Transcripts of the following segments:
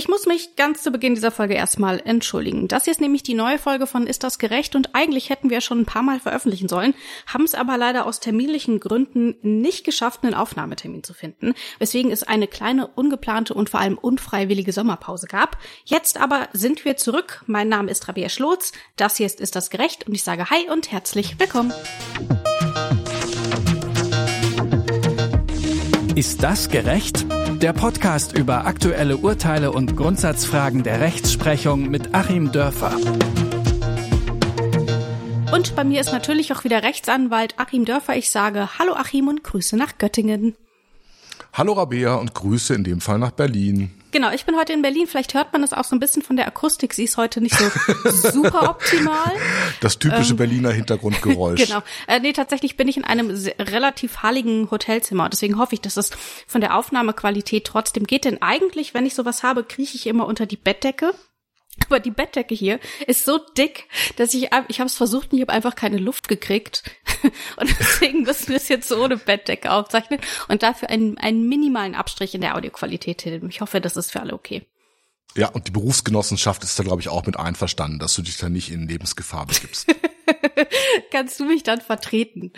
Ich muss mich ganz zu Beginn dieser Folge erstmal entschuldigen. Das hier ist nämlich die neue Folge von Ist das gerecht? Und eigentlich hätten wir schon ein paar Mal veröffentlichen sollen, haben es aber leider aus terminlichen Gründen nicht geschafft, einen Aufnahmetermin zu finden, weswegen es eine kleine, ungeplante und vor allem unfreiwillige Sommerpause gab. Jetzt aber sind wir zurück. Mein Name ist Rabia Schlotz. Das hier ist Ist das gerecht? Und ich sage Hi und herzlich willkommen. Ist das gerecht? Der Podcast über aktuelle Urteile und Grundsatzfragen der Rechtsprechung mit Achim Dörfer. Und bei mir ist natürlich auch wieder Rechtsanwalt Achim Dörfer. Ich sage Hallo Achim und Grüße nach Göttingen. Hallo Rabea und Grüße in dem Fall nach Berlin. Genau, ich bin heute in Berlin. Vielleicht hört man es auch so ein bisschen von der Akustik. Sie ist heute nicht so super optimal. Das typische ähm, Berliner Hintergrundgeräusch. genau. Äh, nee, tatsächlich bin ich in einem relativ halligen Hotelzimmer. Deswegen hoffe ich, dass es von der Aufnahmequalität trotzdem geht. Denn eigentlich, wenn ich sowas habe, krieche ich immer unter die Bettdecke. Aber die Bettdecke hier ist so dick, dass ich, ich habe es versucht und ich habe einfach keine Luft gekriegt. Und deswegen müssen wir es jetzt so ohne Bettdecke aufzeichnen und dafür einen, einen minimalen Abstrich in der Audioqualität hin. Ich hoffe, das ist für alle okay. Ja, und die Berufsgenossenschaft ist da, glaube ich, auch mit einverstanden, dass du dich da nicht in Lebensgefahr begibst. Kannst du mich dann vertreten?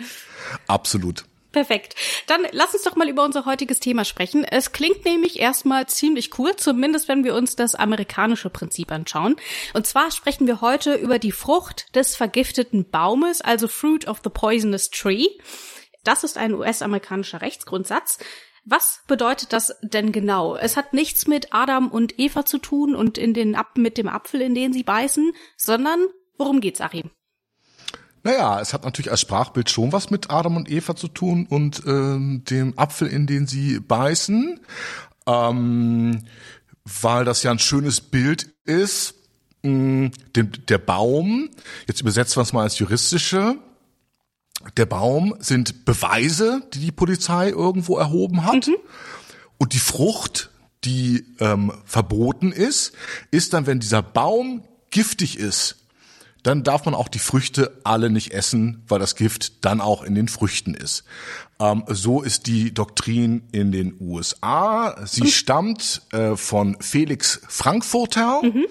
Absolut. Perfekt. Dann lass uns doch mal über unser heutiges Thema sprechen. Es klingt nämlich erstmal ziemlich cool, zumindest wenn wir uns das amerikanische Prinzip anschauen. Und zwar sprechen wir heute über die Frucht des vergifteten Baumes, also Fruit of the Poisonous Tree. Das ist ein US-amerikanischer Rechtsgrundsatz. Was bedeutet das denn genau? Es hat nichts mit Adam und Eva zu tun und in den mit dem Apfel, in den sie beißen, sondern worum geht's, Achim? Naja, es hat natürlich als Sprachbild schon was mit Adam und Eva zu tun und ähm, dem Apfel, in den sie beißen, ähm, weil das ja ein schönes Bild ist. Dem, der Baum, jetzt übersetzen wir es mal als juristische, der Baum sind Beweise, die die Polizei irgendwo erhoben hat. Mhm. Und die Frucht, die ähm, verboten ist, ist dann, wenn dieser Baum giftig ist, dann darf man auch die Früchte alle nicht essen, weil das Gift dann auch in den Früchten ist. Ähm, so ist die Doktrin in den USA. Sie mhm. stammt äh, von Felix Frankfurter. Mhm.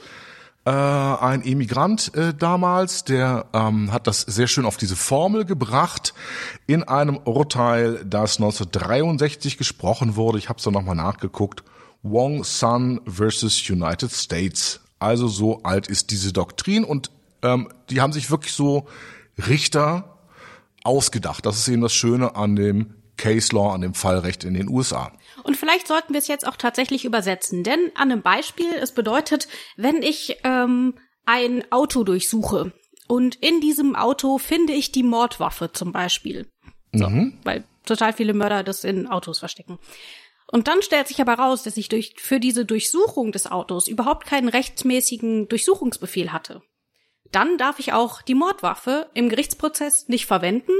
Äh, ein Emigrant äh, damals, der ähm, hat das sehr schön auf diese Formel gebracht in einem Urteil, das 1963 gesprochen wurde. Ich habe es dann nochmal nachgeguckt. Wong Sun versus United States. Also so alt ist diese Doktrin und ähm, die haben sich wirklich so Richter ausgedacht. Das ist eben das Schöne an dem Case Law, an dem Fallrecht in den USA. Und vielleicht sollten wir es jetzt auch tatsächlich übersetzen, denn an einem Beispiel, es bedeutet, wenn ich ähm, ein Auto durchsuche und in diesem Auto finde ich die Mordwaffe zum Beispiel, so, mhm. weil total viele Mörder das in Autos verstecken. Und dann stellt sich aber raus, dass ich durch, für diese Durchsuchung des Autos überhaupt keinen rechtsmäßigen Durchsuchungsbefehl hatte dann darf ich auch die Mordwaffe im Gerichtsprozess nicht verwenden,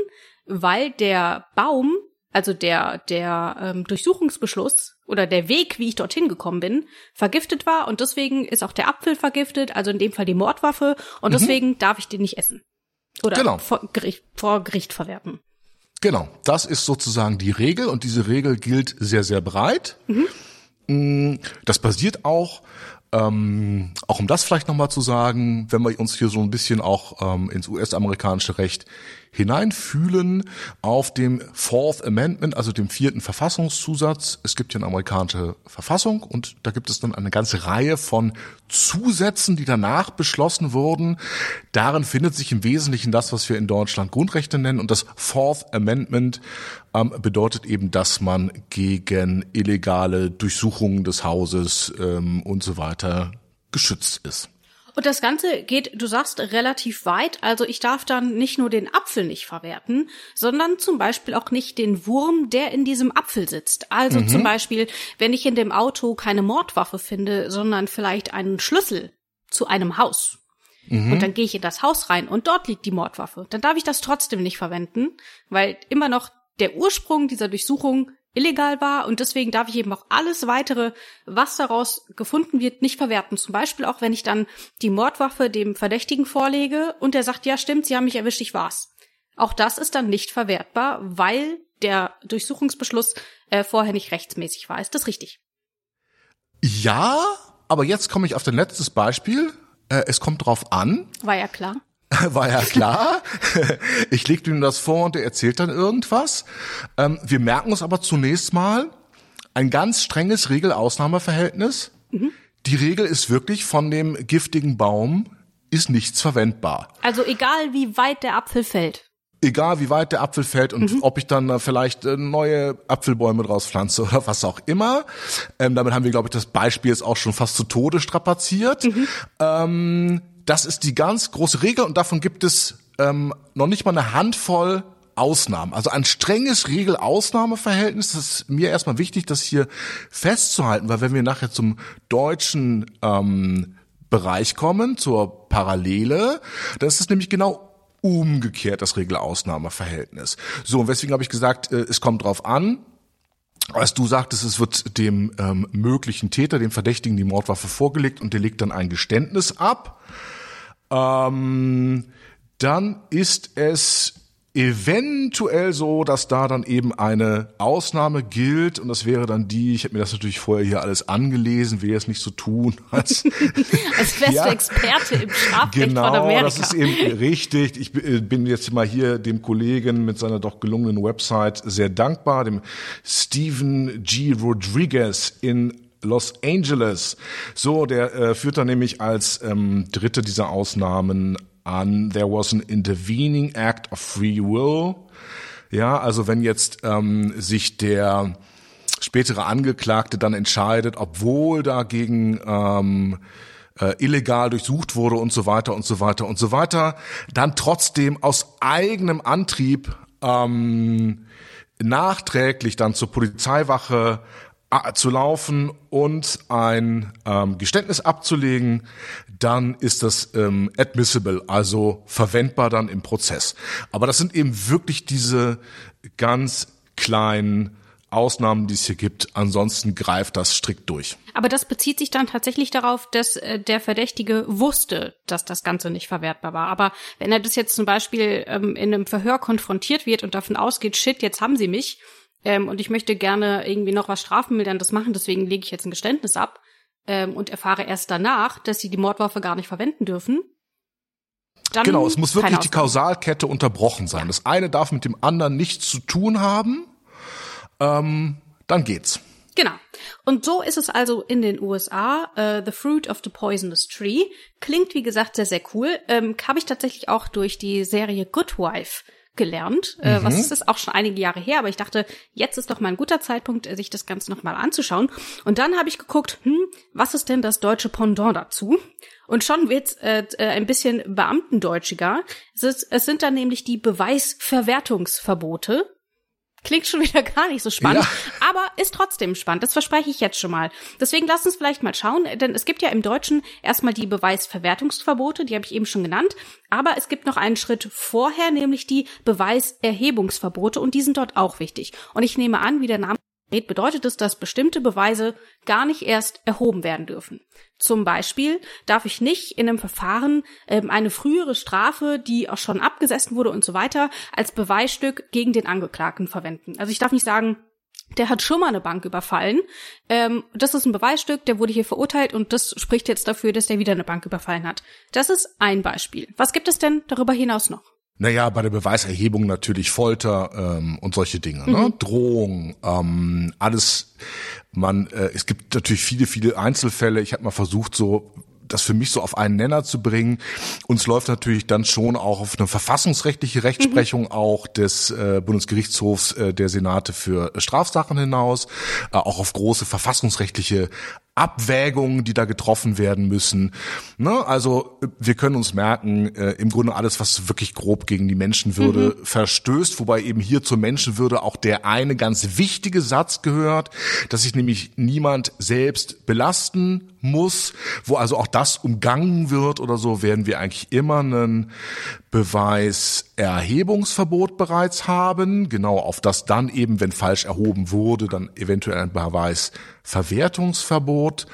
weil der Baum, also der, der ähm, Durchsuchungsbeschluss oder der Weg, wie ich dorthin gekommen bin, vergiftet war und deswegen ist auch der Apfel vergiftet, also in dem Fall die Mordwaffe und mhm. deswegen darf ich den nicht essen. Oder genau. vor, Gericht, vor Gericht verwerten. Genau, das ist sozusagen die Regel und diese Regel gilt sehr, sehr breit. Mhm. Mm, das basiert auch ähm, auch um das vielleicht nochmal zu sagen, wenn wir uns hier so ein bisschen auch ähm, ins US-amerikanische Recht hineinfühlen auf dem Fourth Amendment, also dem vierten Verfassungszusatz. Es gibt ja eine amerikanische Verfassung und da gibt es dann eine ganze Reihe von Zusätzen, die danach beschlossen wurden. Darin findet sich im Wesentlichen das, was wir in Deutschland Grundrechte nennen und das Fourth Amendment ähm, bedeutet eben, dass man gegen illegale Durchsuchungen des Hauses ähm, und so weiter geschützt ist. Und das Ganze geht, du sagst, relativ weit. Also ich darf dann nicht nur den Apfel nicht verwerten, sondern zum Beispiel auch nicht den Wurm, der in diesem Apfel sitzt. Also mhm. zum Beispiel, wenn ich in dem Auto keine Mordwaffe finde, sondern vielleicht einen Schlüssel zu einem Haus. Mhm. Und dann gehe ich in das Haus rein und dort liegt die Mordwaffe. Dann darf ich das trotzdem nicht verwenden, weil immer noch der Ursprung dieser Durchsuchung illegal war und deswegen darf ich eben auch alles weitere, was daraus gefunden wird, nicht verwerten. Zum Beispiel auch, wenn ich dann die Mordwaffe dem Verdächtigen vorlege und der sagt, ja stimmt, Sie haben mich erwischt, ich war's. Auch das ist dann nicht verwertbar, weil der Durchsuchungsbeschluss äh, vorher nicht rechtsmäßig war. Ist das richtig? Ja, aber jetzt komme ich auf dein letztes Beispiel. Äh, es kommt drauf an. War ja klar. War ja klar. Ich leg ihm das vor und er erzählt dann irgendwas. Ähm, wir merken uns aber zunächst mal ein ganz strenges Regel-Ausnahmeverhältnis. Mhm. Die Regel ist wirklich von dem giftigen Baum ist nichts verwendbar. Also egal wie weit der Apfel fällt. Egal wie weit der Apfel fällt und mhm. ob ich dann vielleicht äh, neue Apfelbäume draus pflanze oder was auch immer. Ähm, damit haben wir, glaube ich, das Beispiel jetzt auch schon fast zu Tode strapaziert. Mhm. Ähm, das ist die ganz große Regel und davon gibt es ähm, noch nicht mal eine Handvoll Ausnahmen. Also ein strenges Regel-Ausnahme-Verhältnis. Das ist mir erstmal wichtig, das hier festzuhalten, weil wenn wir nachher zum deutschen ähm, Bereich kommen, zur Parallele, das ist nämlich genau umgekehrt das Regel-Ausnahme-Verhältnis. So, und weswegen habe ich gesagt, äh, es kommt drauf an, als du sagtest, es wird dem ähm, möglichen Täter, dem Verdächtigen, die Mordwaffe vorgelegt und der legt dann ein Geständnis ab, ähm, dann ist es eventuell so, dass da dann eben eine Ausnahme gilt und das wäre dann die, ich habe mir das natürlich vorher hier alles angelesen, will jetzt nicht so tun, als, als wärst ja, Experte im Strafrecht genau, von Amerika. das ist eben richtig. Ich bin jetzt mal hier dem Kollegen mit seiner doch gelungenen Website sehr dankbar, dem Stephen G. Rodriguez in Los Angeles. So, der äh, führt dann nämlich als ähm, dritte dieser Ausnahmen an, there was an intervening act of free will. Ja, also wenn jetzt ähm, sich der spätere Angeklagte dann entscheidet, obwohl dagegen ähm, äh, illegal durchsucht wurde und so weiter und so weiter und so weiter, dann trotzdem aus eigenem Antrieb ähm, nachträglich dann zur Polizeiwache zu laufen und ein ähm, Geständnis abzulegen, dann ist das ähm, admissible, also verwendbar dann im Prozess. Aber das sind eben wirklich diese ganz kleinen Ausnahmen, die es hier gibt. Ansonsten greift das strikt durch. Aber das bezieht sich dann tatsächlich darauf, dass äh, der Verdächtige wusste, dass das Ganze nicht verwertbar war. Aber wenn er das jetzt zum Beispiel ähm, in einem Verhör konfrontiert wird und davon ausgeht, shit, jetzt haben sie mich, ähm, und ich möchte gerne irgendwie noch was Strafmilderndes machen, deswegen lege ich jetzt ein Geständnis ab ähm, und erfahre erst danach, dass sie die Mordwaffe gar nicht verwenden dürfen. Dann genau, es muss wirklich die Kausalkette unterbrochen sein. Ja. Das eine darf mit dem anderen nichts zu tun haben. Ähm, dann geht's. Genau. Und so ist es also in den USA. Uh, the Fruit of the Poisonous Tree klingt wie gesagt sehr sehr cool. Ähm, Habe ich tatsächlich auch durch die Serie Good Wife gelernt. Äh, mhm. Was ist das auch schon einige Jahre her, aber ich dachte, jetzt ist doch mal ein guter Zeitpunkt, sich das Ganze nochmal anzuschauen. Und dann habe ich geguckt, hm, was ist denn das deutsche Pendant dazu? Und schon wird's äh, äh ein bisschen beamtendeutschiger. Es, ist, es sind dann nämlich die Beweisverwertungsverbote. Klingt schon wieder gar nicht so spannend, ja. aber ist trotzdem spannend. Das verspreche ich jetzt schon mal. Deswegen lass uns vielleicht mal schauen, denn es gibt ja im Deutschen erstmal die Beweisverwertungsverbote, die habe ich eben schon genannt, aber es gibt noch einen Schritt vorher, nämlich die Beweiserhebungsverbote und die sind dort auch wichtig. Und ich nehme an, wie der Name bedeutet es, dass bestimmte Beweise gar nicht erst erhoben werden dürfen. Zum Beispiel darf ich nicht in einem Verfahren ähm, eine frühere Strafe, die auch schon abgesessen wurde und so weiter, als Beweisstück gegen den Angeklagten verwenden. Also ich darf nicht sagen, der hat schon mal eine Bank überfallen. Ähm, das ist ein Beweisstück, der wurde hier verurteilt und das spricht jetzt dafür, dass der wieder eine Bank überfallen hat. Das ist ein Beispiel. Was gibt es denn darüber hinaus noch? Naja, bei der Beweiserhebung natürlich Folter ähm, und solche Dinge, ne? mhm. ne? Drohung, ähm, alles. Man, äh, es gibt natürlich viele, viele Einzelfälle. Ich habe mal versucht, so das für mich so auf einen Nenner zu bringen. Uns läuft natürlich dann schon auch auf eine verfassungsrechtliche Rechtsprechung mhm. auch des äh, Bundesgerichtshofs äh, der Senate für Strafsachen hinaus, äh, auch auf große verfassungsrechtliche Abwägungen, die da getroffen werden müssen. Ne? Also wir können uns merken, äh, im Grunde alles, was wirklich grob gegen die Menschenwürde mhm. verstößt, wobei eben hier zur Menschenwürde auch der eine ganz wichtige Satz gehört, dass sich nämlich niemand selbst belasten muss, wo also auch das umgangen wird oder so, werden wir eigentlich immer einen Beweiserhebungsverbot bereits haben, genau auf das dann eben, wenn falsch erhoben wurde, dann eventuell ein Beweisverwertungsverbot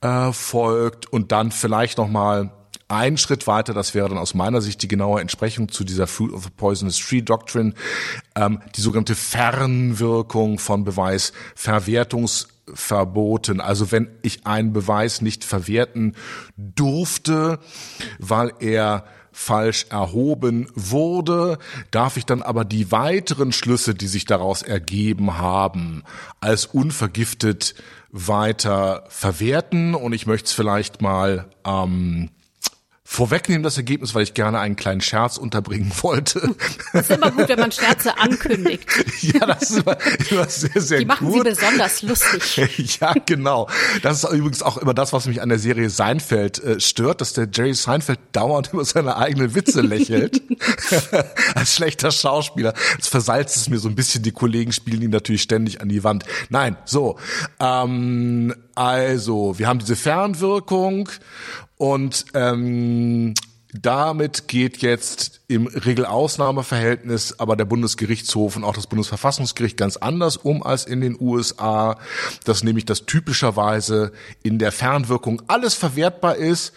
äh, folgt. Und dann vielleicht noch mal ein Schritt weiter, das wäre dann aus meiner Sicht die genaue Entsprechung zu dieser Fruit of the Poisonous Tree Doctrine, ähm, die sogenannte Fernwirkung von Beweisverwertungs verboten. Also wenn ich einen Beweis nicht verwerten durfte, weil er falsch erhoben wurde, darf ich dann aber die weiteren Schlüsse, die sich daraus ergeben haben, als unvergiftet weiter verwerten. Und ich möchte es vielleicht mal ähm, vorwegnehmen, das Ergebnis, weil ich gerne einen kleinen Scherz unterbringen wollte. Das ist immer gut, wenn man Scherze ankündigt. ja, das ist immer, immer sehr, sehr Die machen gut. sie besonders lustig. ja, genau. Das ist übrigens auch immer das, was mich an der Serie Seinfeld äh, stört, dass der Jerry Seinfeld dauernd über seine eigenen Witze lächelt. Als schlechter Schauspieler. Das versalzt es mir so ein bisschen. Die Kollegen spielen ihn natürlich ständig an die Wand. Nein, so. Ähm, also, wir haben diese Fernwirkung und ähm, damit geht jetzt im Regelausnahmeverhältnis aber der Bundesgerichtshof und auch das Bundesverfassungsgericht ganz anders um als in den USA, dass nämlich das typischerweise in der Fernwirkung alles verwertbar ist,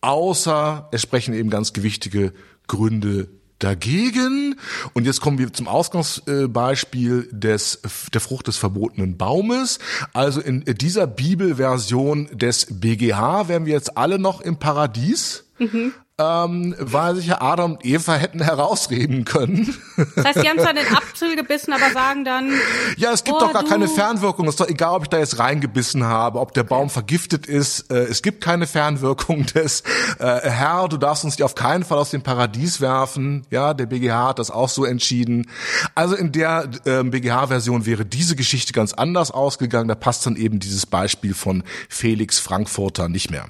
außer es sprechen eben ganz gewichtige Gründe dagegen. Und jetzt kommen wir zum Ausgangsbeispiel des, der Frucht des verbotenen Baumes. Also in dieser Bibelversion des BGH wären wir jetzt alle noch im Paradies. Mhm ähm, weil sich ja Adam und Eva hätten herausreden können. Das heißt, die haben zwar den Apfel gebissen, aber sagen dann. Ja, es gibt oh, doch gar du. keine Fernwirkung. Es ist doch egal, ob ich da jetzt reingebissen habe, ob der Baum vergiftet ist. Äh, es gibt keine Fernwirkung des äh, Herr, du darfst uns die auf keinen Fall aus dem Paradies werfen. Ja, der BGH hat das auch so entschieden. Also in der äh, BGH-Version wäre diese Geschichte ganz anders ausgegangen. Da passt dann eben dieses Beispiel von Felix Frankfurter nicht mehr.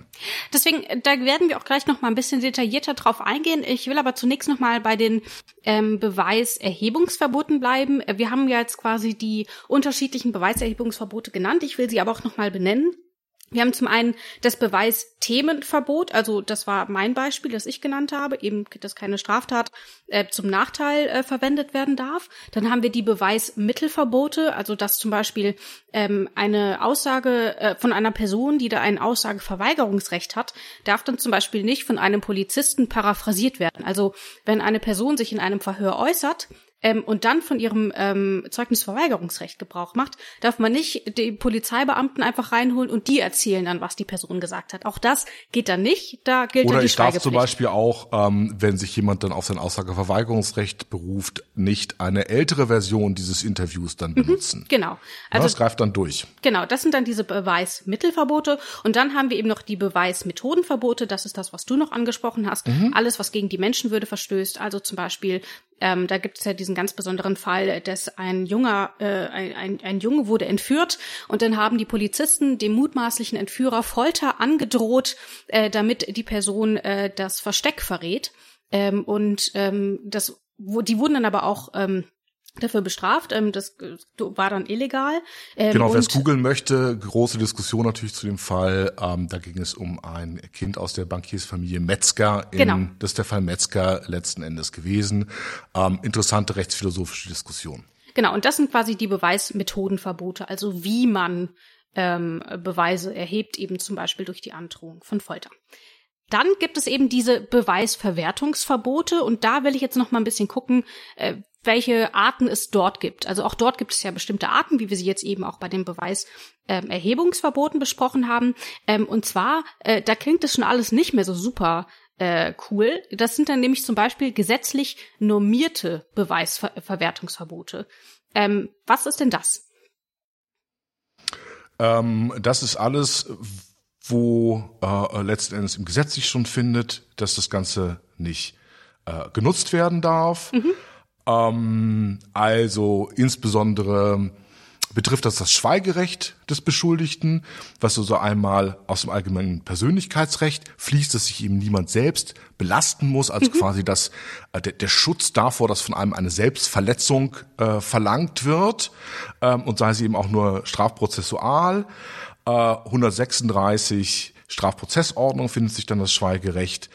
Deswegen, da werden wir auch gleich noch mal ein bisschen detaillierter drauf eingehen. Ich will aber zunächst noch mal bei den ähm, Beweiserhebungsverboten bleiben. Wir haben ja jetzt quasi die unterschiedlichen Beweiserhebungsverbote genannt. Ich will sie aber auch noch mal benennen. Wir haben zum einen das Beweisthemenverbot, also das war mein Beispiel, das ich genannt habe, eben, dass keine Straftat äh, zum Nachteil äh, verwendet werden darf. Dann haben wir die Beweismittelverbote, also dass zum Beispiel ähm, eine Aussage äh, von einer Person, die da ein Aussageverweigerungsrecht hat, darf dann zum Beispiel nicht von einem Polizisten paraphrasiert werden. Also wenn eine Person sich in einem Verhör äußert, ähm, und dann von ihrem ähm, Zeugnisverweigerungsrecht Gebrauch macht, darf man nicht die Polizeibeamten einfach reinholen und die erzählen dann, was die Person gesagt hat. Auch das geht dann nicht. Da gilt Oder dann die ich darf zum Beispiel auch, ähm, wenn sich jemand dann auf sein Aussageverweigerungsrecht beruft, nicht eine ältere Version dieses Interviews dann benutzen. Genau. Also, das greift dann durch. Genau, das sind dann diese Beweismittelverbote. Und dann haben wir eben noch die Beweismethodenverbote. Das ist das, was du noch angesprochen hast. Alles, was gegen die Menschenwürde verstößt. Also zum Beispiel, ähm, da gibt es ja diesen ganz besonderen Fall, dass ein junger, äh, ein, ein, Junge wurde entführt und dann haben die Polizisten dem mutmaßlichen Entführer Folter angedroht, äh, damit die Person äh, das Versteck verrät. Ähm, und ähm, das, wo, die wurden dann aber auch ähm, dafür bestraft. Ähm, das äh, war dann illegal. Ähm, Genau, wer es googeln möchte, große Diskussion natürlich zu dem Fall. Ähm, da ging es um ein Kind aus der Bankiersfamilie Metzger. In, Genau. Das ist der Fall Metzger letzten Endes gewesen. Ähm, interessante rechtsphilosophische Diskussion. Genau, und das sind quasi die Beweismethodenverbote, also wie man ähm, Beweise erhebt, eben zum Beispiel durch die Androhung von Folter. Dann gibt es eben diese Beweisverwertungsverbote und da will ich jetzt noch mal ein bisschen gucken, äh, welche Arten es dort gibt. Also auch dort gibt es ja bestimmte Arten, wie wir sie jetzt eben auch bei den Beweiserhebungsverboten besprochen haben. Ähm, und zwar, äh, da klingt das schon alles nicht mehr so super äh, cool. Das sind dann nämlich zum Beispiel gesetzlich normierte Beweisverwertungsverbote. Ähm, was ist denn das? Ähm, das ist alles, wo äh, letzten Endes im Gesetz sich schon findet, dass das Ganze nicht äh, genutzt werden darf. Ähm, also insbesondere betrifft das das Schweigerecht des Beschuldigten, was also einmal aus dem allgemeinen Persönlichkeitsrecht fließt, dass sich eben niemand selbst belasten muss, also quasi das, äh, der, der Schutz davor, dass von einem eine Selbstverletzung äh, verlangt wird ähm, und sei sie eben auch nur strafprozessual. Äh, 136 Strafprozessordnung findet sich dann das Schweigerecht.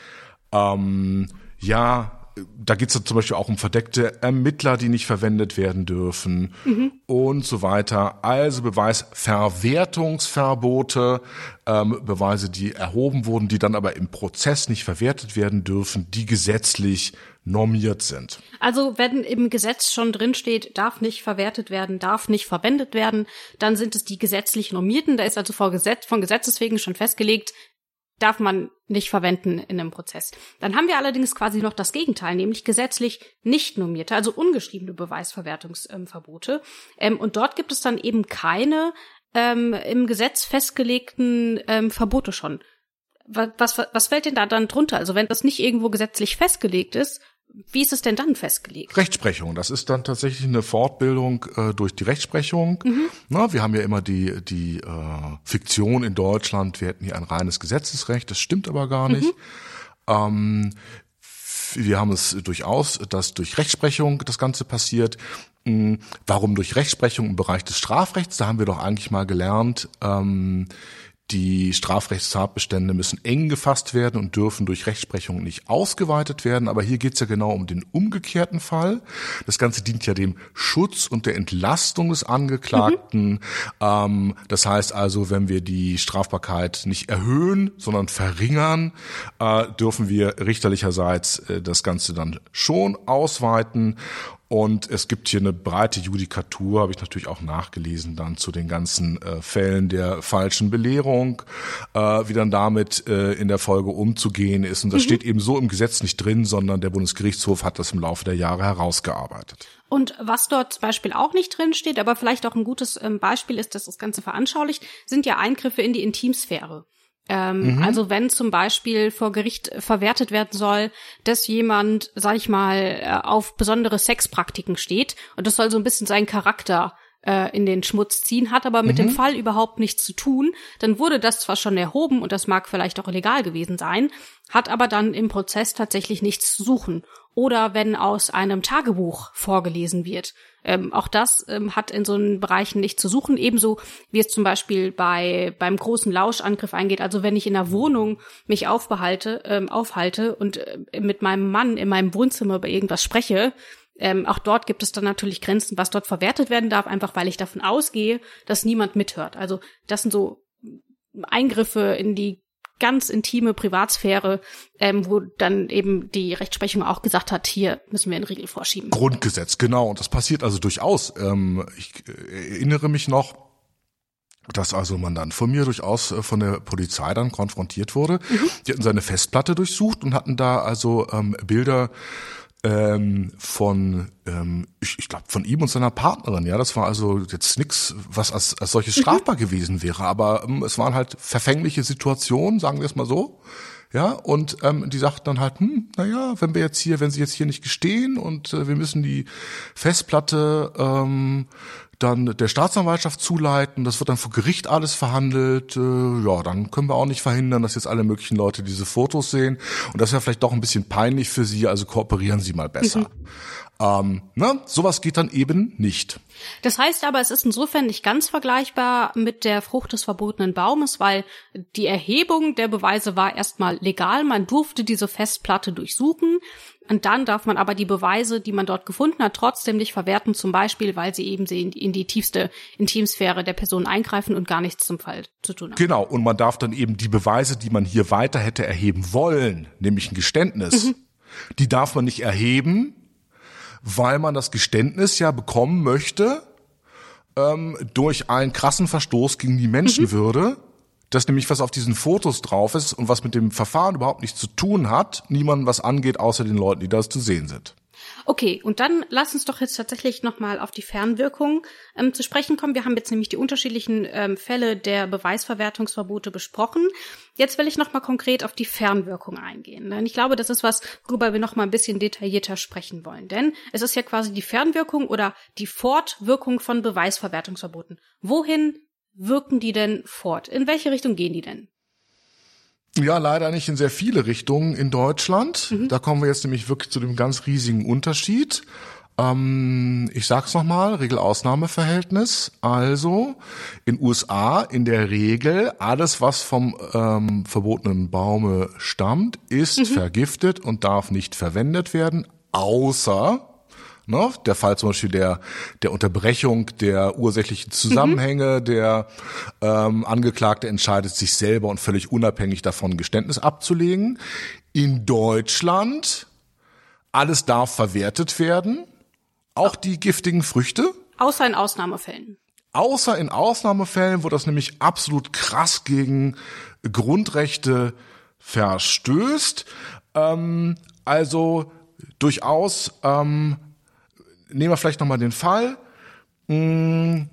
Ähm, ja, da geht es zum Beispiel auch um verdeckte Ermittler, die nicht verwendet werden dürfen mhm. und so weiter. Also Beweisverwertungsverbote, ähm, Beweise, die erhoben wurden, die dann aber im Prozess nicht verwertet werden dürfen, die gesetzlich normiert sind. Also wenn im Gesetz schon drin steht, darf nicht verwertet werden, darf nicht verwendet werden, dann sind es die gesetzlich normierten. Da ist also vor Gesetz, von Gesetzes wegen schon festgelegt, darf man nicht verwenden in einem Prozess. Dann haben wir allerdings quasi noch das Gegenteil, nämlich gesetzlich nicht normierte, also ungeschriebene Beweisverwertungsverbote. Ähm, und dort gibt es dann eben keine ähm, im Gesetz festgelegten ähm, Verbote schon. Was, was, was fällt denn da dann drunter? Also wenn das nicht irgendwo gesetzlich festgelegt ist, wie ist es denn dann festgelegt? Rechtsprechung, das ist dann tatsächlich eine Fortbildung äh, durch die Rechtsprechung. Mhm. Na, wir haben ja immer die, die äh, Fiktion in Deutschland, wir hätten hier ein reines Gesetzesrecht, das stimmt aber gar nicht. Mhm. Ähm, wir haben es durchaus, dass durch Rechtsprechung das Ganze passiert. Hm, warum durch Rechtsprechung im Bereich des Strafrechts? Da haben wir doch eigentlich mal gelernt, ähm, die Strafrechtstatbestände müssen eng gefasst werden und dürfen durch Rechtsprechung nicht ausgeweitet werden. Aber hier geht es ja genau um den umgekehrten Fall. Das Ganze dient ja dem Schutz und der Entlastung des Angeklagten. Mhm. Ähm, das heißt also, wenn wir die Strafbarkeit nicht erhöhen, sondern verringern, äh, dürfen wir richterlicherseits äh, das Ganze dann schon ausweiten. Und es gibt hier eine breite Judikatur, habe ich natürlich auch nachgelesen, dann zu den ganzen äh, Fällen der falschen Belehrung, äh, wie dann damit äh, in der Folge umzugehen ist. Und das mhm. steht eben so im Gesetz nicht drin, sondern der Bundesgerichtshof hat das im Laufe der Jahre herausgearbeitet. Und was dort zum Beispiel auch nicht drin steht, aber vielleicht auch ein gutes ähm, Beispiel ist, dass das Ganze veranschaulicht, sind ja Eingriffe in die Intimsphäre. Ähm, mhm. Also wenn zum Beispiel vor Gericht verwertet werden soll, dass jemand, sag ich mal, äh, auf besondere Sexpraktiken steht und das soll so ein bisschen seinen Charakter äh, in den Schmutz ziehen, hat aber mit mhm. dem Fall überhaupt nichts zu tun, dann wurde das zwar schon erhoben und das mag vielleicht auch illegal gewesen sein, hat aber dann im Prozess tatsächlich nichts zu suchen. Oder wenn aus einem Tagebuch vorgelesen wird. Ähm, auch das ähm, hat in so einen Bereichen nichts zu suchen, ebenso wie es zum Beispiel bei beim großen Lauschangriff eingeht. Also wenn ich in der Wohnung mich aufbehalte, ähm, aufhalte und äh, mit meinem Mann in meinem Wohnzimmer über irgendwas spreche, ähm, auch dort gibt es dann natürlich Grenzen, was dort verwertet werden darf, einfach weil ich davon ausgehe, dass niemand mithört. Also das sind so Eingriffe in die ganz intime Privatsphäre, ähm, wo dann eben die Rechtsprechung auch gesagt hat, hier müssen wir einen Riegel vorschieben. Grundgesetz, genau. Und das passiert also durchaus. Ähm, ich äh, erinnere mich noch, dass also man dann von mir durchaus äh, von der Polizei dann konfrontiert wurde. Mhm. Die hatten seine Festplatte durchsucht und hatten da also ähm, Bilder ähm, von, ähm, ich, ich glaube, von ihm und seiner Partnerin. Ja, das war also jetzt nix, was als, als solches mhm. strafbar gewesen wäre. Aber ähm, es waren halt verfängliche Situationen, sagen wir es mal so. Ja, und ähm, die sagten dann halt, hm, naja, wenn wir jetzt hier, wenn sie jetzt hier nicht gestehen und äh, wir müssen die Festplatte ähm, dann der Staatsanwaltschaft zuleiten, das wird dann vor Gericht alles verhandelt, äh, ja, dann können wir auch nicht verhindern, dass jetzt alle möglichen Leute diese Fotos sehen und das wäre vielleicht doch ein bisschen peinlich für sie, also kooperieren sie mal besser. Mhm. Ähm, ne? Sowas geht dann eben nicht. Das heißt aber, es ist insofern nicht ganz vergleichbar mit der Frucht des verbotenen Baumes, weil die Erhebung der Beweise war erstmal legal. Man durfte diese Festplatte durchsuchen. Und dann darf man aber die Beweise, die man dort gefunden hat, trotzdem nicht verwerten, zum Beispiel, weil sie eben in die, in die tiefste Intimsphäre der Person eingreifen und gar nichts zum Fall zu tun haben. Genau, und man darf dann eben die Beweise, die man hier weiter hätte erheben wollen, nämlich ein Geständnis, mhm. die darf man nicht erheben, weil man das Geständnis ja bekommen möchte ähm, durch einen krassen Verstoß gegen die Menschenwürde. Mhm dass nämlich was auf diesen Fotos drauf ist und was mit dem Verfahren überhaupt nichts zu tun hat, niemandem was angeht, außer den Leuten, die da zu sehen sind. Okay, und dann lass uns doch jetzt tatsächlich nochmal auf die Fernwirkung ähm, zu sprechen kommen. Wir haben jetzt nämlich die unterschiedlichen ähm, Fälle der Beweisverwertungsverbote besprochen. Jetzt will ich nochmal konkret auf die Fernwirkung eingehen. Denn ich glaube, das ist was, worüber wir nochmal ein bisschen detaillierter sprechen wollen. Denn es ist ja quasi die Fernwirkung oder die Fortwirkung von Beweisverwertungsverboten. Wohin wirken die denn fort? In welche Richtung gehen die denn? Ja, leider nicht in sehr viele Richtungen in Deutschland. Mhm. Da kommen wir jetzt nämlich wirklich zu dem ganz riesigen Unterschied. Ähm, ich sag's nochmal, Regel-Ausnahme-Verhältnis. Also in USA in der Regel alles, was vom ähm, verbotenen Baume stammt, ist mhm. vergiftet und darf nicht verwendet werden, außer Ne? Der Fall zum Beispiel der, der Unterbrechung der ursächlichen Zusammenhänge, mhm. der ähm, Angeklagte entscheidet sich selber und völlig unabhängig davon Geständnis abzulegen. In Deutschland alles darf verwertet werden, auch die giftigen Früchte. Außer in Ausnahmefällen. Außer in Ausnahmefällen, wo das nämlich absolut krass gegen Grundrechte verstößt. Ähm, also durchaus ähm, nehmen wir vielleicht nochmal den Fall. Hm,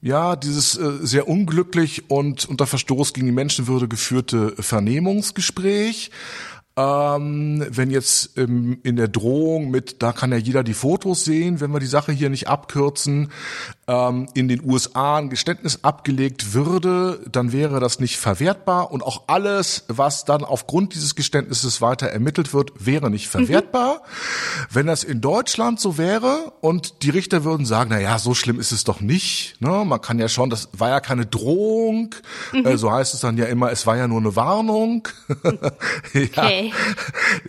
ja, dieses äh, sehr unglücklich und unter Verstoß gegen die Menschenwürde geführte Vernehmungsgespräch ähm, wenn jetzt ähm, in der Drohung mit, da kann ja jeder die Fotos sehen, wenn wir die Sache hier nicht abkürzen, ähm, in den USA ein Geständnis abgelegt würde, dann wäre das nicht verwertbar und auch alles, was dann aufgrund dieses Geständnisses weiter ermittelt wird, wäre nicht mhm. verwertbar. Mhm. Wenn das in Deutschland so wäre und die Richter würden sagen, na ja, so schlimm ist es doch nicht, ne? man kann ja schon, das war ja keine Drohung, mhm. äh, so heißt es dann ja immer, es war ja nur eine Warnung. ja. Okay.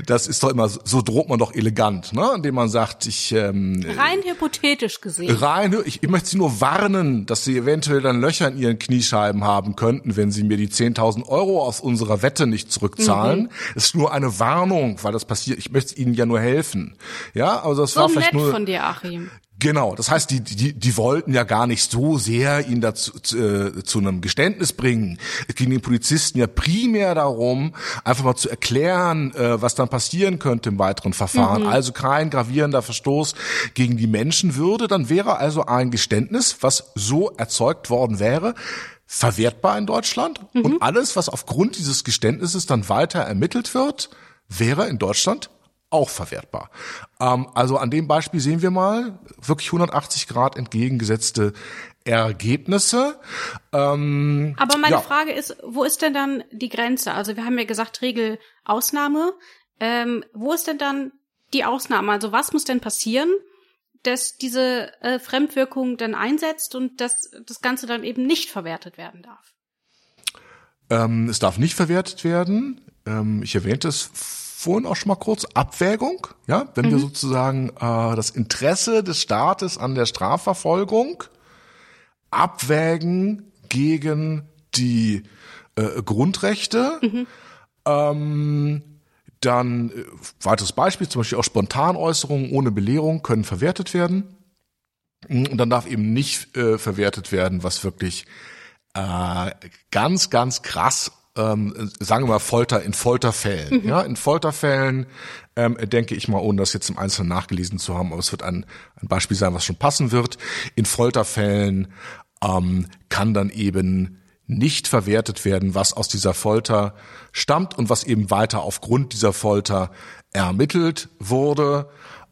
Das ist doch immer, so droht man doch elegant, ne? Indem man sagt, ich ähm, rein hypothetisch gesehen. Rein, ich, ich möchte Sie nur warnen, dass Sie eventuell dann Löcher in Ihren Kniescheiben haben könnten, wenn Sie mir die 10.000 Euro aus unserer Wette nicht zurückzahlen. Mhm. ist nur eine Warnung, weil das passiert. Ich möchte Ihnen ja nur helfen. Ja, also das so war vielleicht nett nur von dir, Achim. Genau, das heißt, die, die, die wollten ja gar nicht so sehr ihn dazu zu, äh, zu einem Geständnis bringen. Es ging den Polizisten ja primär darum, einfach mal zu erklären, äh, was dann passieren könnte im weiteren Verfahren. Mhm. Also kein gravierender Verstoß gegen die Menschenwürde. Dann wäre also ein Geständnis, was so erzeugt worden wäre, verwertbar in Deutschland. Mhm. Und alles, was aufgrund dieses Geständnisses dann weiter ermittelt wird, wäre in Deutschland auch verwertbar. Ähm, also an dem Beispiel sehen wir mal wirklich 180 Grad entgegengesetzte Ergebnisse. Ähm, Aber meine ja. Frage ist, wo ist denn dann die Grenze? Also wir haben ja gesagt, Regel Ausnahme. Ähm, wo ist denn dann die Ausnahme? Also was muss denn passieren, dass diese äh, Fremdwirkung dann einsetzt und dass das Ganze dann eben nicht verwertet werden darf? Ähm, es darf nicht verwertet werden. Ähm, ich erwähnte es vorhin auch schon mal kurz, Abwägung, ja, wenn mhm. wir sozusagen äh, das Interesse des Staates an der Strafverfolgung abwägen gegen die äh, Grundrechte, mhm. ähm, dann äh, weiteres Beispiel, zum Beispiel auch Spontanäußerungen ohne Belehrung können verwertet werden. Und dann darf eben nicht äh, verwertet werden, was wirklich äh, ganz, ganz krass ähm, sagen wir mal Folter in Folterfällen. Mhm. Ja, in Folterfällen ähm, denke ich mal, ohne das jetzt im Einzelnen nachgelesen zu haben, aber es wird ein, ein Beispiel sein, was schon passen wird. In Folterfällen ähm, kann dann eben nicht verwertet werden, was aus dieser Folter stammt und was eben weiter aufgrund dieser Folter ermittelt wurde,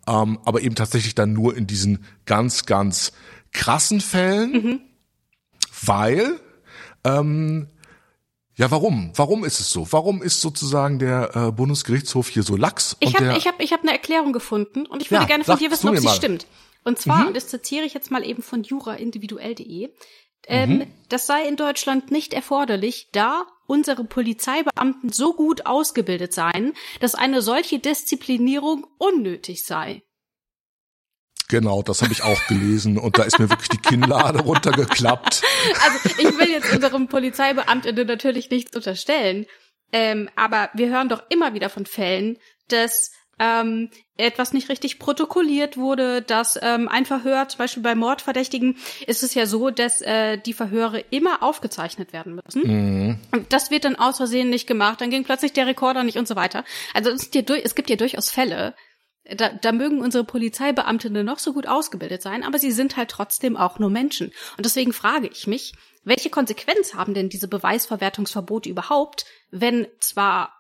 ähm, aber eben tatsächlich dann nur in diesen ganz, ganz krassen Fällen, mhm. weil ähm, ja, warum? Warum ist es so? Warum ist sozusagen der äh, Bundesgerichtshof hier so lax? Ich habe ich hab, ich hab eine Erklärung gefunden und ich würde ja, gerne von dir wissen, ob sie mal. stimmt. Und zwar, mhm. und das zitiere ich jetzt mal eben von juraindividuell.de, ähm, mhm. das sei in Deutschland nicht erforderlich, da unsere Polizeibeamten so gut ausgebildet seien, dass eine solche Disziplinierung unnötig sei. Genau, das habe ich auch gelesen und da ist mir wirklich die Kinnlade runtergeklappt. Also ich will jetzt unserem Polizeibeamtinnen natürlich nichts unterstellen, ähm, aber wir hören doch immer wieder von Fällen, dass ähm, etwas nicht richtig protokolliert wurde, dass ähm, ein Verhör, zum Beispiel bei Mordverdächtigen, ist es ja so, dass äh, die Verhöre immer aufgezeichnet werden müssen. Mhm. Und das wird dann aus Versehen nicht gemacht, dann ging plötzlich der Rekorder nicht und so weiter. Also es, es gibt ja durchaus Fälle, da, da mögen unsere Polizeibeamtinnen noch so gut ausgebildet sein, aber sie sind halt trotzdem auch nur Menschen. Und deswegen frage ich mich, welche Konsequenz haben denn diese Beweisverwertungsverbote überhaupt, wenn zwar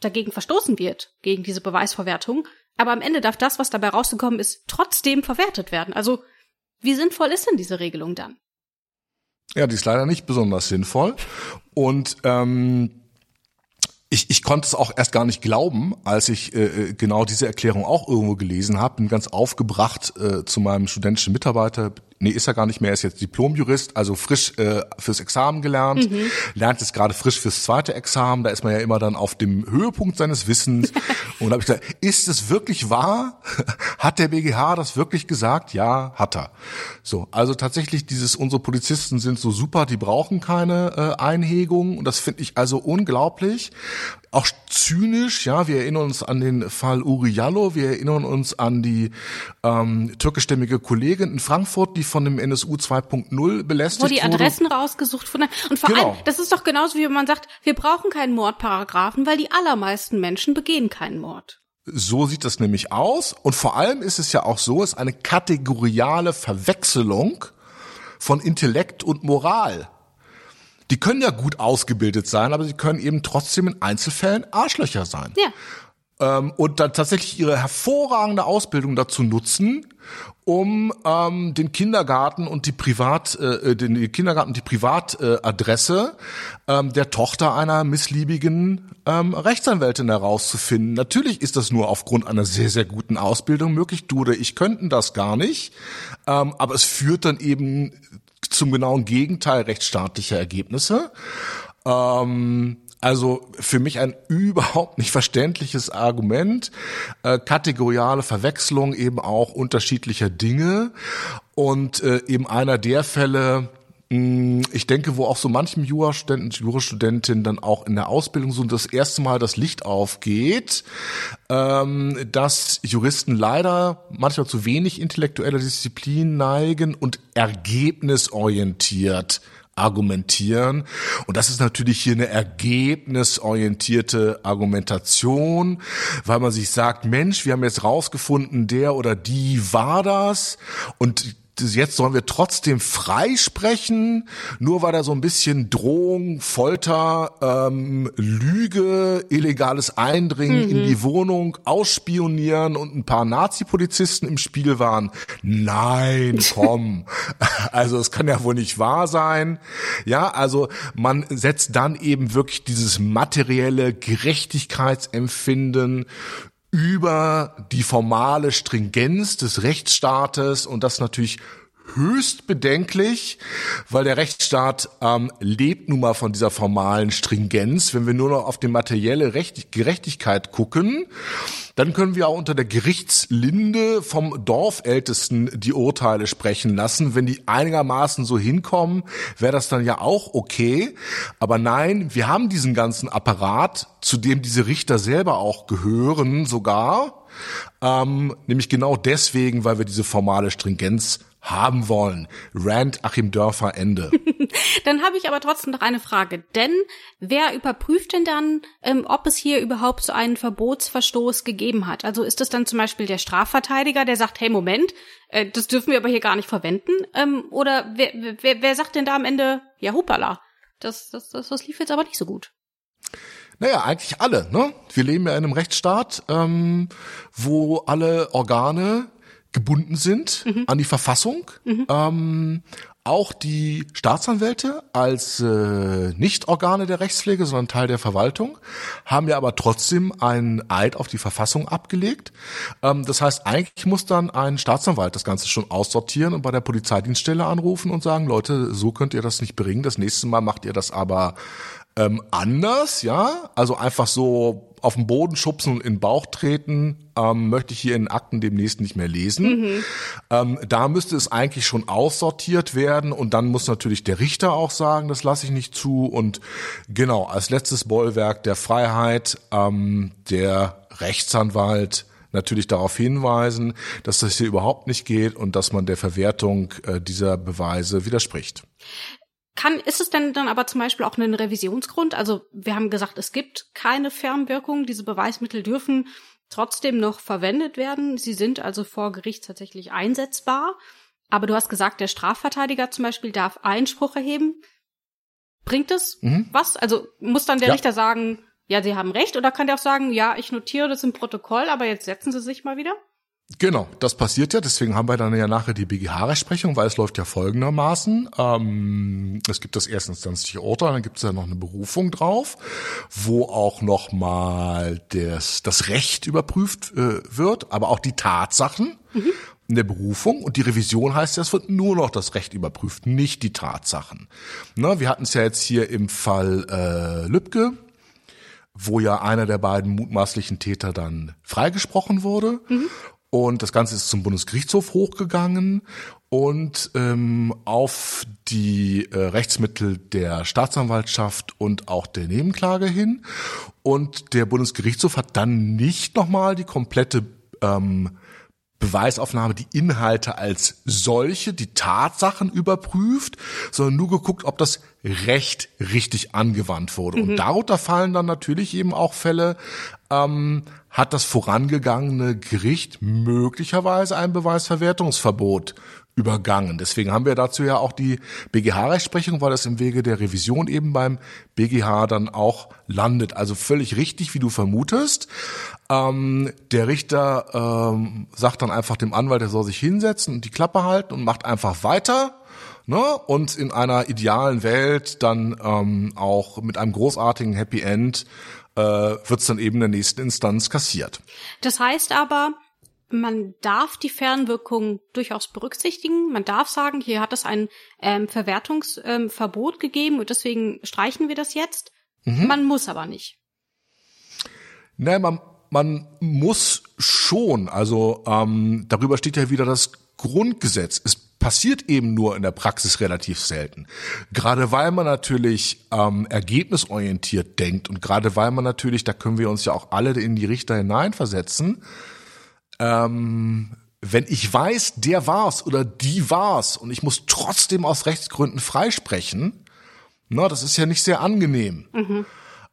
dagegen verstoßen wird, gegen diese Beweisverwertung, aber am Ende darf das, was dabei rausgekommen ist, trotzdem verwertet werden. Also, wie sinnvoll ist denn diese Regelung dann? Ja, die ist leider nicht besonders sinnvoll. Und ähm, ich, ich konnte es auch erst gar nicht glauben, als ich äh, äh, genau diese Erklärung auch irgendwo gelesen habe. Bin ganz aufgebracht äh, zu meinem studentischen Mitarbeiter, nee, ist er gar nicht mehr, er ist jetzt Diplomjurist, also frisch äh, fürs Examen gelernt, mhm. lernt jetzt gerade frisch fürs zweite Examen, da ist man ja immer dann auf dem Höhepunkt seines Wissens. und da habe ich gesagt, ist es wirklich wahr? hat der BGH das wirklich gesagt? Ja, hat er. So, also tatsächlich dieses, unsere Polizisten sind so super, die brauchen keine äh, Einhegung und das finde ich also unglaublich auch zynisch, ja, wir erinnern uns an den Fall Uri Jallo, wir erinnern uns an die ähm, türkischstämmige Kollegin in Frankfurt, die von dem NSU 2.0 belästigt wurde. Wo die Adressen wurde. rausgesucht wurden. Und vor genau. allem, das ist doch genauso wie wenn man sagt, wir brauchen keinen Mordparagraphen, weil die allermeisten Menschen begehen keinen Mord. So sieht das nämlich aus. Und vor allem ist es ja auch so, es ist eine kategoriale Verwechslung von Intellekt und Moral die können ja gut ausgebildet sein, aber sie können eben trotzdem in Einzelfällen Arschlöcher sein. Ja. Ähm, und dann tatsächlich ihre hervorragende Ausbildung dazu nutzen, um ähm, den Kindergarten und die Privat, äh, äh den Kindergarten und die Privatadresse äh, ähm, der Tochter einer missliebigen ähm, Rechtsanwältin herauszufinden. Natürlich ist das nur aufgrund einer sehr, sehr guten Ausbildung möglich. Du oder ich könnten das gar nicht. Ähm, aber es führt dann eben zum genauen Gegenteil rechtsstaatlicher Ergebnisse. Ähm, also für mich ein überhaupt nicht verständliches Argument, äh, kategoriale Verwechslung eben auch unterschiedlicher Dinge und äh, eben einer der Fälle, ich denke, wo auch so manchem Jurastudenten, Jurastudentin dann auch in der Ausbildung so das erste Mal das Licht aufgeht, ähm, dass Juristen leider manchmal zu wenig intellektuelle Disziplin neigen und ergebnisorientiert argumentieren. Und das ist natürlich hier eine ergebnisorientierte Argumentation, weil man sich sagt, Mensch, wir haben jetzt rausgefunden, der oder die war das und jetzt sollen wir trotzdem freisprechen, nur weil da so ein bisschen Drohung, Folter, ähm, Lüge, illegales Eindringen mhm. in die Wohnung, Ausspionieren und ein paar Nazi-Polizisten im Spiel waren. Nein, komm. also es kann ja wohl nicht wahr sein. Ja, also man setzt dann eben wirklich dieses materielle Gerechtigkeitsempfinden über die formale Stringenz des Rechtsstaates und das natürlich höchst bedenklich, weil der Rechtsstaat ähm, lebt nun mal von dieser formalen Stringenz. Wenn wir nur noch auf die materielle Recht Gerechtigkeit gucken, dann können wir auch unter der Gerichtslinde vom Dorfältesten die Urteile sprechen lassen. Wenn die einigermaßen so hinkommen, wäre das dann ja auch okay. Aber nein, wir haben diesen ganzen Apparat, zu dem diese Richter selber auch gehören sogar. Ähm, nämlich genau deswegen, weil wir diese formale Stringenz haben wollen. Rand Achim Dörfer Ende. dann habe ich aber trotzdem noch eine Frage. Denn wer überprüft denn dann, ähm, ob es hier überhaupt so einen Verbotsverstoß gegeben hat? Also ist das dann zum Beispiel der Strafverteidiger, der sagt, hey Moment, äh, das dürfen wir aber hier gar nicht verwenden? Ähm, oder wer, wer, wer sagt denn da am Ende, ja hupala, das, das, das, das lief jetzt aber nicht so gut? Naja, eigentlich alle. Ne? Wir leben ja in einem Rechtsstaat, ähm, wo alle Organe gebunden sind mhm. an die Verfassung. Mhm. Ähm, auch die Staatsanwälte als äh, nicht Organe der Rechtspflege, sondern Teil der Verwaltung, haben ja aber trotzdem einen Eid auf die Verfassung abgelegt. Ähm, das heißt, eigentlich muss dann ein Staatsanwalt das Ganze schon aussortieren und bei der Polizeidienststelle anrufen und sagen, Leute, so könnt ihr das nicht bringen. Das nächste Mal macht ihr das aber ähm, anders, ja. Also einfach so auf den Boden schubsen und in den Bauch treten, ähm, möchte ich hier in Akten demnächst nicht mehr lesen. Mhm. Ähm, da müsste es eigentlich schon aussortiert werden und dann muss natürlich der Richter auch sagen, das lasse ich nicht zu. Und genau, als letztes Bollwerk der Freiheit ähm, der Rechtsanwalt natürlich darauf hinweisen, dass das hier überhaupt nicht geht und dass man der Verwertung äh, dieser Beweise widerspricht. Kann, ist es denn dann aber zum Beispiel auch ein Revisionsgrund? Also wir haben gesagt, es gibt keine Fernwirkung. Diese Beweismittel dürfen trotzdem noch verwendet werden. Sie sind also vor Gericht tatsächlich einsetzbar. Aber du hast gesagt, der Strafverteidiger zum Beispiel darf Einspruch erheben. Bringt es mhm. was? Also muss dann der ja. Richter sagen, ja, Sie haben recht, oder kann der auch sagen, ja, ich notiere das im Protokoll, aber jetzt setzen Sie sich mal wieder? Genau, das passiert ja, deswegen haben wir dann ja nachher die BGH-Rechtsprechung, weil es läuft ja folgendermaßen. Ähm, es gibt das erstinstanzliche Urteil, dann gibt es ja noch eine Berufung drauf, wo auch nochmal das, das Recht überprüft äh, wird, aber auch die Tatsachen. Mhm in der Berufung und die Revision heißt ja, es wird nur noch das Recht überprüft, nicht die Tatsachen. Ne, wir hatten es ja jetzt hier im Fall äh, Lübcke, wo ja einer der beiden mutmaßlichen Täter dann freigesprochen wurde. Mhm. Und das Ganze ist zum Bundesgerichtshof hochgegangen und ähm, auf die äh, Rechtsmittel der Staatsanwaltschaft und auch der Nebenklage hin. Und der Bundesgerichtshof hat dann nicht nochmal die komplette ähm, Beweisaufnahme die Inhalte als solche, die Tatsachen überprüft, sondern nur geguckt, ob das Recht richtig angewandt wurde. Mhm. Und darunter fallen dann natürlich eben auch Fälle, ähm, hat das vorangegangene Gericht möglicherweise ein Beweisverwertungsverbot übergangen. Deswegen haben wir dazu ja auch die BGH-Rechtsprechung, weil das im Wege der Revision eben beim BGH dann auch landet. Also völlig richtig, wie du vermutest. Ähm, der Richter ähm, sagt dann einfach dem Anwalt, er soll sich hinsetzen und die Klappe halten und macht einfach weiter. Ne? Und in einer idealen Welt dann ähm, auch mit einem großartigen Happy End äh, wird es dann eben in der nächsten Instanz kassiert. Das heißt aber, man darf die Fernwirkung durchaus berücksichtigen. Man darf sagen, hier hat es ein ähm, Verwertungsverbot ähm, gegeben und deswegen streichen wir das jetzt. Mhm. Man muss aber nicht. Nein, man, man muss schon. Also ähm, darüber steht ja wieder das Grundgesetz. Es passiert eben nur in der Praxis relativ selten. Gerade weil man natürlich ähm, ergebnisorientiert denkt und gerade weil man natürlich, da können wir uns ja auch alle in die Richter hineinversetzen, ähm, wenn ich weiß, der war's oder die war's und ich muss trotzdem aus Rechtsgründen freisprechen, na, das ist ja nicht sehr angenehm. Mhm.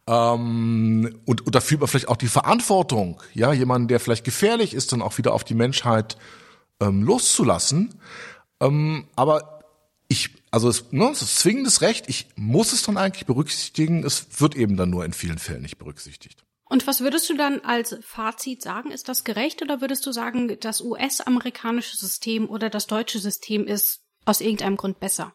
Ähm, und, und da fühlt man vielleicht auch die Verantwortung, ja, jemanden, der vielleicht gefährlich ist, dann auch wieder auf die Menschheit ähm, loszulassen. Ähm, aber ich, also es, ne, es ist zwingendes Recht, ich muss es dann eigentlich berücksichtigen, es wird eben dann nur in vielen Fällen nicht berücksichtigt. Und was würdest du dann als Fazit sagen? Ist das gerecht oder würdest du sagen, das US-amerikanische System oder das deutsche System ist aus irgendeinem Grund besser?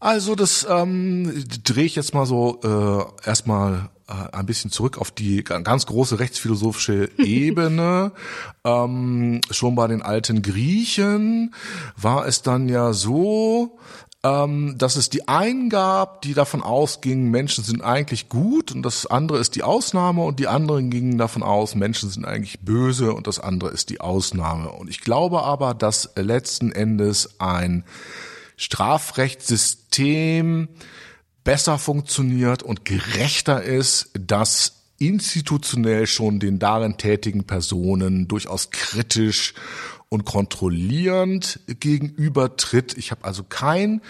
Also das ähm, drehe ich jetzt mal so äh, erstmal äh, ein bisschen zurück auf die ganz große rechtsphilosophische Ebene. ähm, schon bei den alten Griechen war es dann ja so, ähm, dass es die einen gab, die davon ausgingen, Menschen sind eigentlich gut und das andere ist die Ausnahme und die anderen gingen davon aus, Menschen sind eigentlich böse und das andere ist die Ausnahme. Und ich glaube aber, dass letzten Endes ein Strafrechtssystem besser funktioniert und gerechter ist, das institutionell schon den darin tätigen Personen durchaus kritisch und kontrollierend gegenübertritt. Ich habe also kein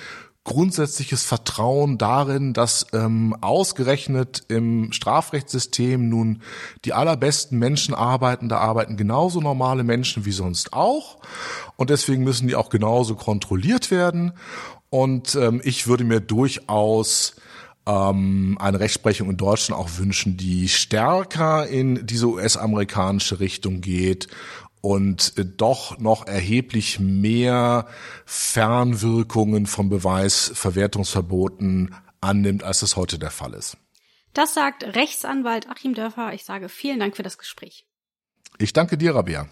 grundsätzliches Vertrauen darin, dass ähm, ausgerechnet im Strafrechtssystem nun die allerbesten Menschen arbeiten. Da arbeiten genauso normale Menschen wie sonst auch. Und deswegen müssen die auch genauso kontrolliert werden. Und ähm, ich würde mir durchaus ähm, eine Rechtsprechung in Deutschland auch wünschen, die stärker in diese US-amerikanische Richtung geht und äh, doch noch erheblich mehr Fernwirkungen von Beweisverwertungsverboten annimmt, als es heute der Fall ist. Das sagt Rechtsanwalt Achim Dörfer. Ich sage vielen Dank für das Gespräch. Ich danke dir, Rabia.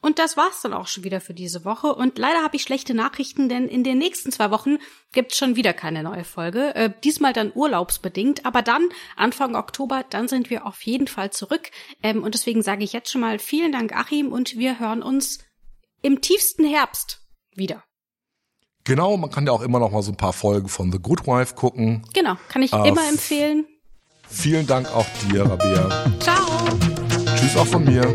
Und das war's dann auch schon wieder für diese Woche. Und leider habe ich schlechte Nachrichten, denn in den nächsten zwei Wochen gibt's schon wieder keine neue Folge. Äh, diesmal dann urlaubsbedingt. Aber dann, Anfang Oktober, dann sind wir auf jeden Fall zurück. Ähm, und deswegen sage ich jetzt schon mal vielen Dank, Achim, und wir hören uns im tiefsten Herbst wieder. Genau, man kann ja auch immer noch mal so ein paar Folgen von The Good Wife gucken. Genau, kann ich äh, immer empfehlen. Vielen Dank auch dir, Rabia. Ciao. Tschüss auch von mir.